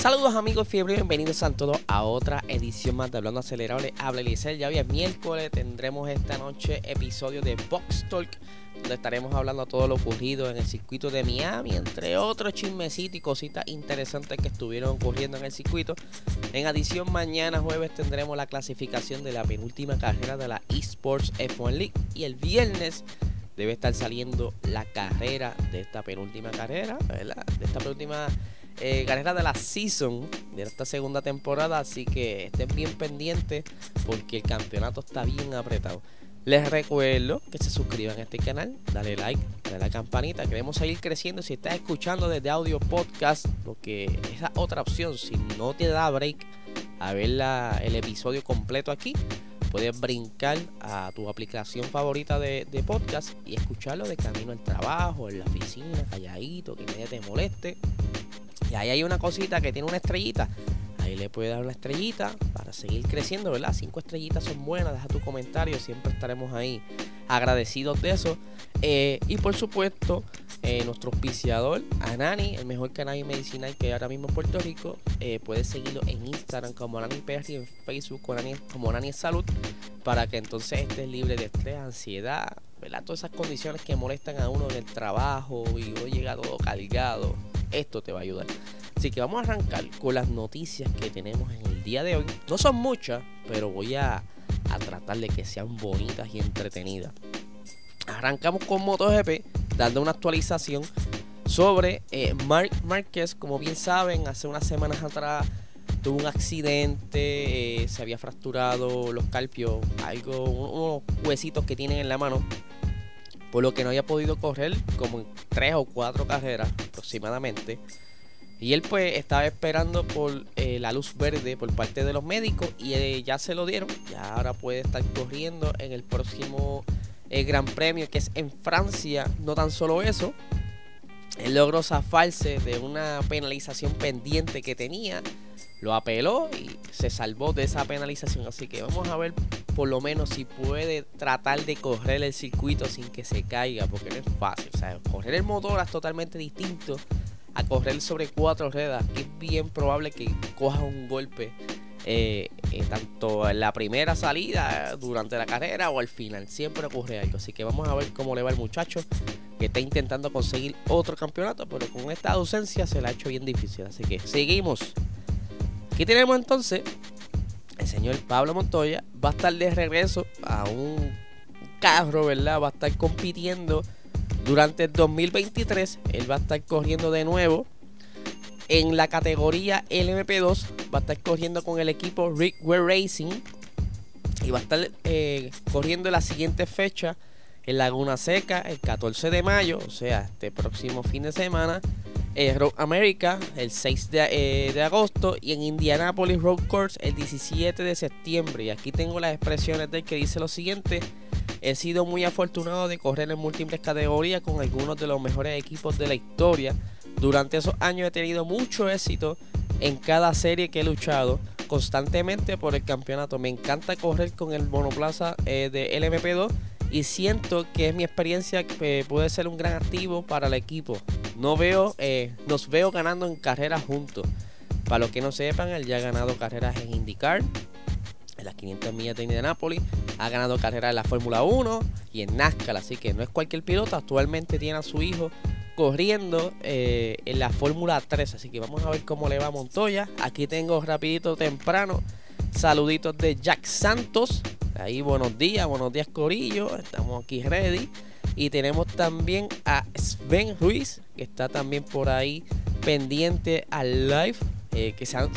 Saludos amigos fiebre, bienvenidos a todos a otra edición más de Hablando Acelerable. Habla Eliezer, ya hoy es miércoles, tendremos esta noche episodio de Box Talk, donde estaremos hablando todo lo ocurrido en el circuito de Miami, entre otros chismecitos y cositas interesantes que estuvieron ocurriendo en el circuito. En adición, mañana jueves tendremos la clasificación de la penúltima carrera de la Esports F1 League y el viernes debe estar saliendo la carrera de esta penúltima carrera, ¿verdad? De esta penúltima eh, carrera de la season de esta segunda temporada. Así que estén bien pendientes porque el campeonato está bien apretado. Les recuerdo que se suscriban a este canal, dale like, dale la campanita. Queremos seguir creciendo. Si estás escuchando desde audio podcast, porque esa otra opción, si no te da break a ver la, el episodio completo aquí, puedes brincar a tu aplicación favorita de, de, podcast y escucharlo de camino al trabajo, en la oficina, calladito, que nadie te moleste. Y ahí hay una cosita que tiene una estrellita. Ahí le puedes dar una estrellita para seguir creciendo, ¿verdad? Cinco estrellitas son buenas. Deja tu comentario. Siempre estaremos ahí agradecidos de eso. Eh, y por supuesto, eh, nuestro auspiciador, Anani, el mejor canal medicinal que hay ahora mismo en Puerto Rico. Eh, puedes seguirlo en Instagram como Anani PR y en Facebook como Anani, como Anani Salud. Para que entonces estés libre de estrés, ansiedad, ¿verdad? Todas esas condiciones que molestan a uno en el trabajo y uno llega todo cargado esto te va a ayudar. Así que vamos a arrancar con las noticias que tenemos en el día de hoy. No son muchas, pero voy a, a tratar de que sean bonitas y entretenidas. Arrancamos con MotoGP, dando una actualización sobre eh, Mark Márquez. Como bien saben, hace unas semanas atrás tuvo un accidente, eh, se había fracturado los carpios, algo, unos huesitos que tienen en la mano por lo que no había podido correr como en tres o cuatro carreras aproximadamente. Y él pues estaba esperando por eh, la luz verde por parte de los médicos y eh, ya se lo dieron. Ya ahora puede estar corriendo en el próximo eh, Gran Premio que es en Francia. No tan solo eso, él logró zafarse de una penalización pendiente que tenía. Lo apeló y se salvó de esa penalización. Así que vamos a ver por lo menos si puede tratar de correr el circuito sin que se caiga. Porque no es fácil. O sea, correr el motor es totalmente distinto a correr sobre cuatro ruedas. Es bien probable que coja un golpe. Eh, tanto en la primera salida, durante la carrera o al final. Siempre ocurre algo. Así que vamos a ver cómo le va el muchacho que está intentando conseguir otro campeonato, pero con esta ausencia se le ha hecho bien difícil. Así que seguimos. Aquí tenemos entonces el señor Pablo Montoya. Va a estar de regreso a un carro, ¿verdad? Va a estar compitiendo durante el 2023. Él va a estar corriendo de nuevo en la categoría LMP2. Va a estar corriendo con el equipo Rickware Racing. Y va a estar eh, corriendo la siguiente fecha en Laguna Seca el 14 de mayo, o sea, este próximo fin de semana. Eh, Road America el 6 de, eh, de, agosto y en Indianapolis Road Course el 17 de septiembre. Y aquí tengo las expresiones de que dice lo siguiente. He sido muy afortunado de correr en múltiples categorías con algunos de los mejores equipos de la historia. Durante esos años he tenido mucho éxito en cada serie que he luchado constantemente por el campeonato. Me encanta correr con el monoplaza eh, de LMP2 y siento que es mi experiencia que puede ser un gran activo para el equipo. No veo, eh, nos veo ganando en carreras juntos. Para los que no sepan, él ya ha ganado carreras en IndyCar, en las 500 millas de Indianapolis, ha ganado carreras en la Fórmula 1 y en NASCAR, así que no es cualquier piloto, actualmente tiene a su hijo corriendo eh, en la Fórmula 3, así que vamos a ver cómo le va Montoya. Aquí tengo rapidito temprano saluditos de Jack Santos, ahí buenos días, buenos días Corillo, estamos aquí ready. Y tenemos también a Sven Ruiz, que está también por ahí pendiente al live, eh, que se han,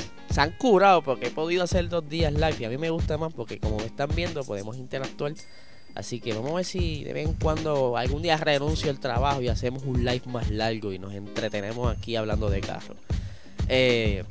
curado porque he podido hacer dos días live y a mí me gusta más porque como me están viendo podemos interactuar. Así que vamos a ver si de vez en cuando algún día renuncio al trabajo y hacemos un live más largo y nos entretenemos aquí hablando de carro. Eh,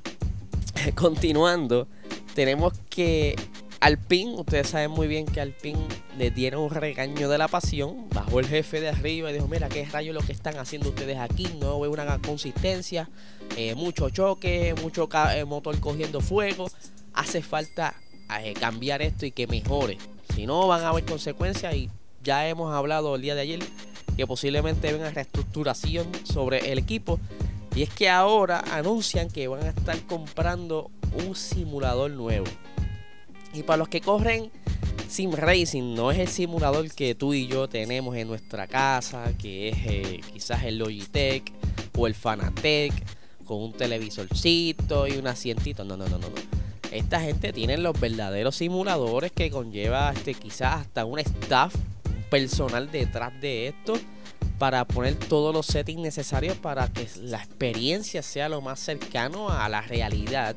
continuando, tenemos que Alpine, ustedes saben muy bien que Alpine le dieron un regaño de la pasión. Bajó el jefe de arriba y dijo: Mira, qué rayo lo que están haciendo ustedes aquí. No veo una consistencia. Eh, mucho choque, mucho eh, motor cogiendo fuego. Hace falta eh, cambiar esto y que mejore. Si no, van a haber consecuencias. Y ya hemos hablado el día de ayer que posiblemente venga reestructuración sobre el equipo. Y es que ahora anuncian que van a estar comprando un simulador nuevo. Y para los que corren Sim Racing, no es el simulador que tú y yo tenemos en nuestra casa, que es eh, quizás el Logitech o el Fanatec, con un televisorcito y un asientito. No, no, no, no. Esta gente tiene los verdaderos simuladores que conlleva este, quizás hasta un staff personal detrás de esto para poner todos los settings necesarios para que la experiencia sea lo más cercano a la realidad.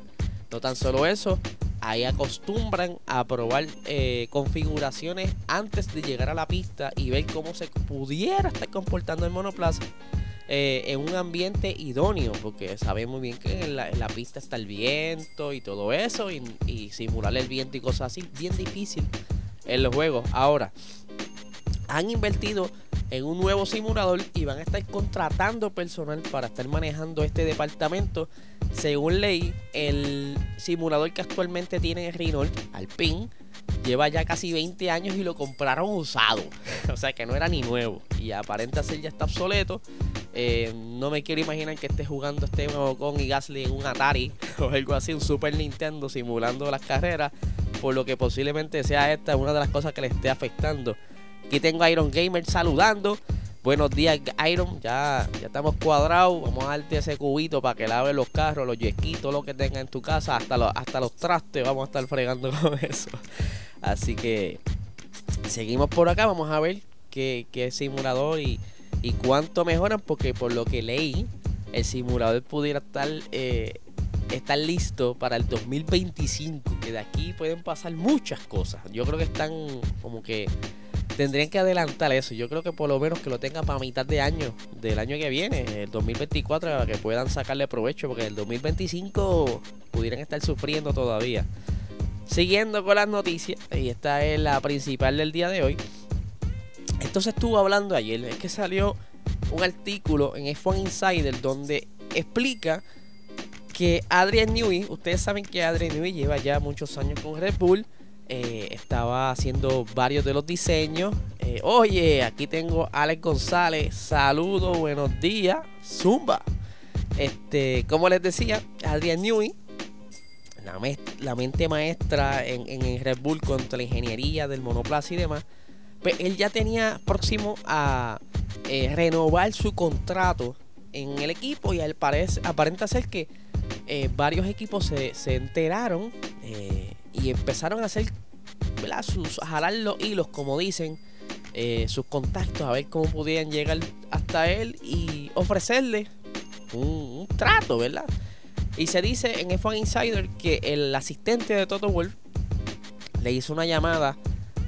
No tan solo eso, ahí acostumbran a probar eh, configuraciones antes de llegar a la pista y ver cómo se pudiera estar comportando el monoplaza eh, en un ambiente idóneo, porque sabemos bien que en la, pista está el viento y todo eso, y, simular el viento y cosas así, bien difícil en los juegos. Ahora, han invertido en un nuevo simulador y van a estar contratando personal para estar manejando este departamento. Según ley, el simulador que actualmente tiene Renault, Alpine, lleva ya casi 20 años y lo compraron usado. o sea que no era ni nuevo. Y aparenta ser ya está obsoleto. Eh, no me quiero imaginar que esté jugando este con y Gasly en un Atari o algo así, un Super Nintendo simulando las carreras. Por lo que posiblemente sea esta una de las cosas que le esté afectando Aquí tengo a Iron Gamer saludando. Buenos días, Iron. Ya, ya estamos cuadrados. Vamos a darte ese cubito para que lave los carros, los yesquitos, lo que tenga en tu casa, hasta los, hasta los trastes. Vamos a estar fregando con eso. Así que seguimos por acá. Vamos a ver qué, qué simulador y, y, cuánto mejoran. Porque por lo que leí, el simulador pudiera estar, eh, estar listo para el 2025. Que de aquí pueden pasar muchas cosas. Yo creo que están como que tendrían que adelantar eso. Yo creo que por lo menos que lo tengan para mitad de año, del año que viene, el 2024, para que puedan sacarle provecho, porque el 2025 pudieran estar sufriendo todavía. Siguiendo con las noticias, y esta es la principal del día de hoy. Entonces estuvo hablando ayer, es que salió un artículo en F1 Insider donde explica que Adrian Newey, ustedes saben que Adrian Newey lleva ya muchos años con Red Bull eh, estaba haciendo varios de los diseños. Eh, oye, aquí tengo a Alex González. Saludos, buenos días. Zumba. Este, como les decía, Adrian Newey, la, mente maestra en, Red Bull contra la ingeniería del monoplaza y demás. Pues él ya tenía próximo a eh, renovar su contrato en el equipo y al parece, aparenta ser que varios equipos se, se enteraron y empezaron a hacer, ¿verdad? Sus, a jalar los hilos, como dicen, eh, sus contactos, a ver cómo podían llegar hasta él y ofrecerle un, trato, ¿verdad? Y se dice en F1 Insider que el asistente de Toto Wolf le hizo una llamada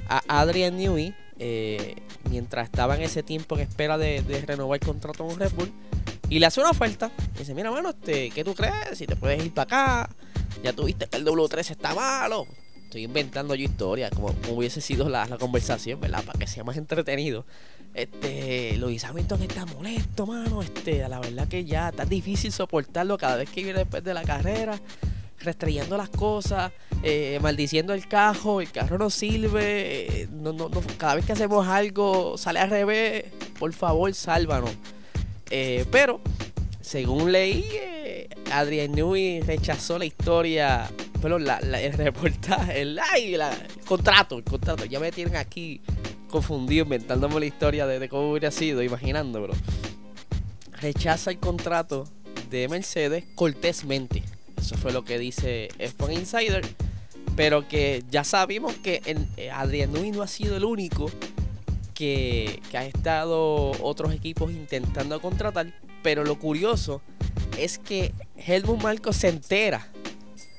a Adrian Newey eh, mientras estaba en ese tiempo en espera de, renovar el contrato con Red Bull. Y le hace una oferta. Y dice, mira, bueno, este, ¿qué tú crees? Si te puedes ir para acá ya tuviste que el W3 está malo. Estoy inventando yo historia, como, hubiese sido la, conversación, ¿verdad? Para que sea más entretenido. Este, Luis Hamilton está molesto, mano. Este, la verdad que ya está difícil soportarlo cada vez que viene después de la carrera. Restrayendo las cosas, eh, maldiciendo el carro, el carro no sirve, eh, no, no, cada vez que hacemos algo sale al revés, por favor, sálvanos. Eh, pero, según leí, Adrian Newey rechazó la historia, pero el reportaje, el live, el contrato, el contrato. Ya me tienen aquí confundido inventándome la historia de, cómo hubiera sido, imaginándolo. Rechaza el contrato de Mercedes cortésmente. Eso fue lo que dice F1 Insider. Pero que ya sabemos que eh, Adrian Nui no ha sido el único que, ha estado otros equipos intentando contratar. Pero lo curioso es que Helmut Marco se entera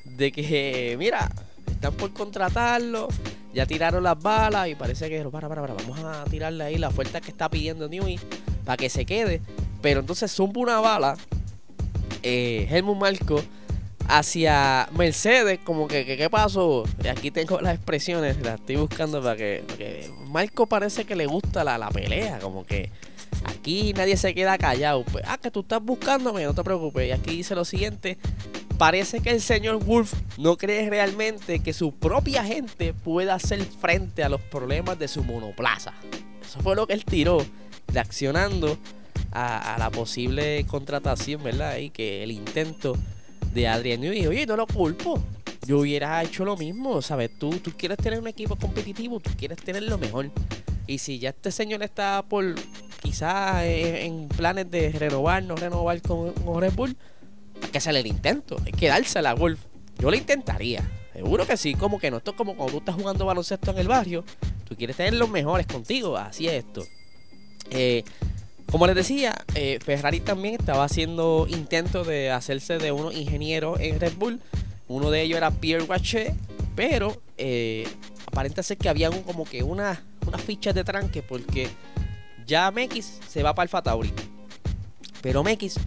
de que, mira, están por contratarlo, ya tiraron las balas y parece que, para, para, para, vamos a tirarle ahí la oferta que está pidiendo Newey para que se quede. Pero entonces zumba una bala, eh, Helmut Marco, hacia Mercedes, como que, ¿qué pasó? Aquí tengo las expresiones, las estoy buscando para que, Marco parece que le gusta la, la pelea, como que Aquí nadie se queda callado. Pues, ah, que tú estás buscándome, no te preocupes. Y aquí dice lo siguiente. Parece que el señor Wolf no cree realmente que su propia gente pueda hacer frente a los problemas de su monoplaza. Eso fue lo que él tiró, reaccionando a, la posible contratación, ¿verdad? Y que el intento de Adrián Newey. Oye, no lo culpo. Yo hubiera hecho lo mismo, ¿sabes? Tú, tú quieres tener un equipo competitivo, tú quieres tener lo mejor. Y si ya este señor está por quizás en, planes de renovar, no renovar con, Red Bull, hay que hacer el intento, hay que dársela a Wolf. Yo lo intentaría, seguro que sí, como que no, esto es como cuando tú estás jugando baloncesto en el barrio, tú quieres tener los mejores contigo, así es esto. Eh, como les decía, eh, Ferrari también estaba haciendo intentos de hacerse de unos ingenieros en Red Bull. Uno de ellos era Pierre Wachet, pero eh, aparenta ser que había como que una, una ficha de tranque porque ya MX se va para el Fatauri. Pero MX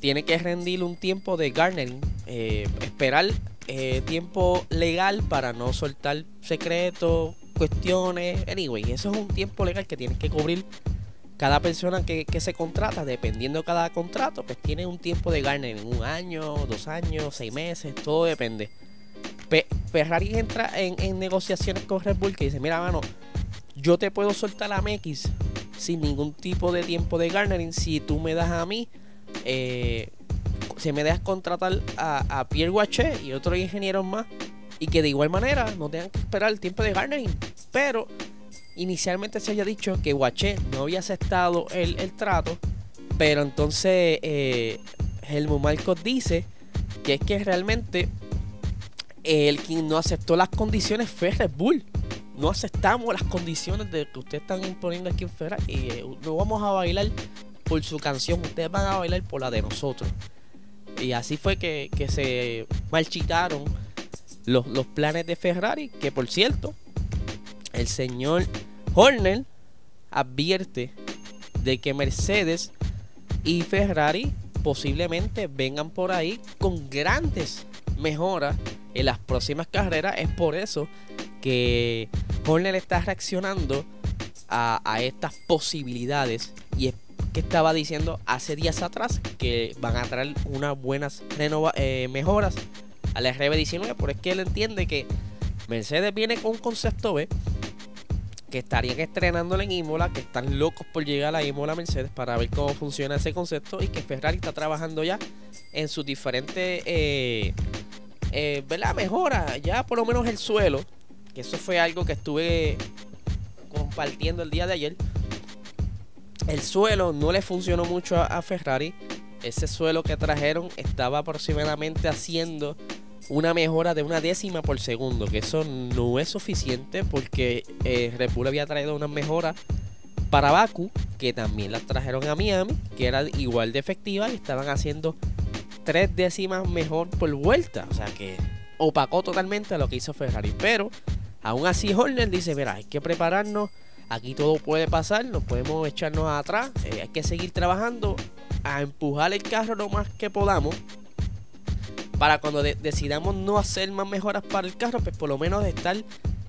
tiene que rendir un tiempo de garnering, eh, esperar eh, tiempo legal para no soltar secretos, cuestiones. Anyway, eso es un tiempo legal que tienes que cubrir. Cada persona que, se contrata, dependiendo de cada contrato, pues tiene un tiempo de garnering, un año, dos años, seis meses, todo depende. Ferrari entra en, en, negociaciones con Red Bull que dice, mira, mano, yo te puedo soltar a MX sin ningún tipo de tiempo de garnering si tú me das a mí, eh, si me dejas contratar a, Pierre Guache y otros ingenieros más, y que de igual manera no tengan que esperar el tiempo de garnering. Pero inicialmente se había dicho que Guache no había aceptado el, trato, pero entonces eh, Marcos dice que es que realmente el quien no aceptó las condiciones fue Red Bull no aceptamos las condiciones de que ustedes están imponiendo aquí en Ferrari y eh, no vamos a bailar por su canción, ustedes van a bailar por la de nosotros. Y así fue que, se marchitaron los, los, planes de Ferrari, que por cierto, el señor Horner advierte de que Mercedes y Ferrari posiblemente vengan por ahí con grandes mejoras en las próximas carreras. Es por eso que Horner está reaccionando a, estas posibilidades y es que estaba diciendo hace días atrás que van a traer unas buenas eh, mejoras al RB19, pero es que él entiende que Mercedes viene con un concepto B que estarían estrenándolo en Imola, que están locos por llegar a Imola Mercedes para ver cómo funciona ese concepto y que Ferrari está trabajando ya en sus diferentes eh, eh, mejora, ya por lo menos el suelo eso fue algo que estuve compartiendo el día de ayer. El suelo no le funcionó mucho a, Ferrari. Ese suelo que trajeron estaba aproximadamente haciendo una mejora de una décima por segundo, que eso no es suficiente porque eh, Red Bull había traído una mejora para Baku, que también las trajeron a Miami, que era igual de efectiva y estaban haciendo tres décimas mejor por vuelta. O sea que opacó totalmente a lo que hizo Ferrari. Pero Aún así, Horner dice: Mira, hay que prepararnos. Aquí todo puede pasar, no podemos echarnos atrás. Eh, hay que seguir trabajando a empujar el carro lo más que podamos. Para cuando decidamos no hacer más mejoras para el carro, pues por lo menos estar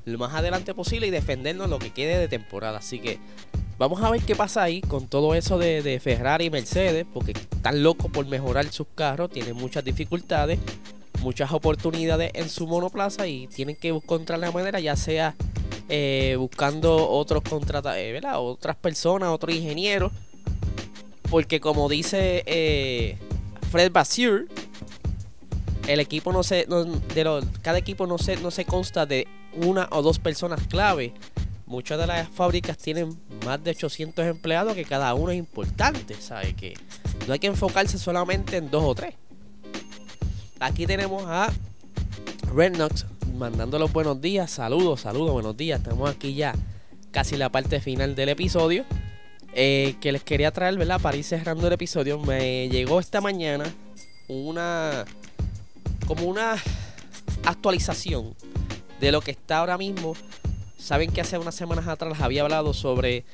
lo más adelante posible y defendernos lo que quede de temporada. Así que vamos a ver qué pasa ahí con todo eso de, de Ferrari y Mercedes, porque están locos por mejorar sus carros, tienen muchas dificultades muchas oportunidades en su monoplaza y tienen que encontrar la manera, ya sea eh, buscando otros contratos, eh, otras personas, otros ingenieros. Porque como dice eh, Fred Basir, el equipo no se, de cada equipo no se, no se consta de una o dos personas clave. Muchas de las fábricas tienen más de 800 empleados que cada uno es importante, ¿sabe? Que no hay que enfocarse solamente en dos o tres. Aquí tenemos a Rednox mandando los buenos días. Saludos, saludos, buenos días. Estamos aquí ya casi la parte final del episodio. Eh, que les quería traer, ¿verdad? Para ir cerrando el episodio. Me llegó esta mañana una. Como una actualización de lo que está ahora mismo. Saben que hace unas semanas atrás había hablado sobre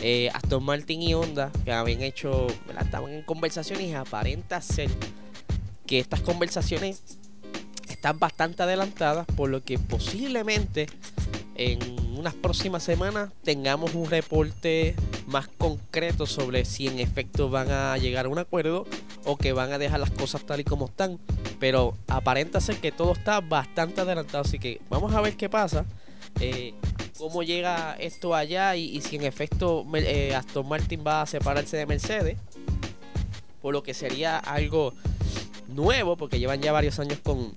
eh, Aston Martin y Honda, que habían hecho, ¿verdad? estaban en conversaciones y aparenta ser que estas conversaciones están bastante adelantadas, por lo que posiblemente en unas próximas semanas tengamos un reporte más concreto sobre si en efecto van a llegar a un acuerdo o que van a dejar las cosas tal y como están. Pero aparenta ser que todo está bastante adelantado, así que vamos a ver qué pasa. Eh, cómo llega esto allá y, si en efecto eh, Aston Martin va a separarse de Mercedes. Por lo que sería algo nuevo, porque llevan ya varios años con,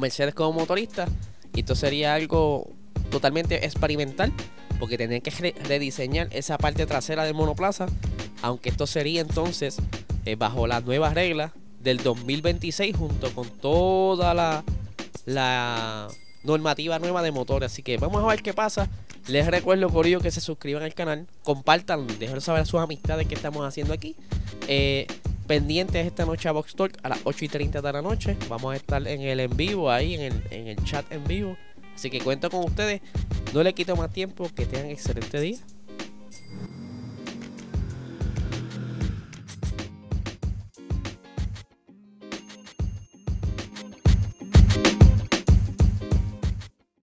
Mercedes como motorista. Y esto sería algo totalmente experimental, porque tendrían que rediseñar esa parte trasera del monoplaza. Aunque esto sería entonces eh, bajo las nuevas reglas del 2026, junto con toda la, la normativa nueva de motores. Así que vamos a ver qué pasa. Les recuerdo por ello que se suscriban al canal, compartan, dejen saber a sus amistades que estamos haciendo aquí. Eh, pendientes esta noche a Box Talk a las 8 y 30 de la noche. Vamos a estar en el en vivo, ahí en el, en el chat en vivo. Así que cuento con ustedes. No le quito más tiempo. Que tengan excelente día.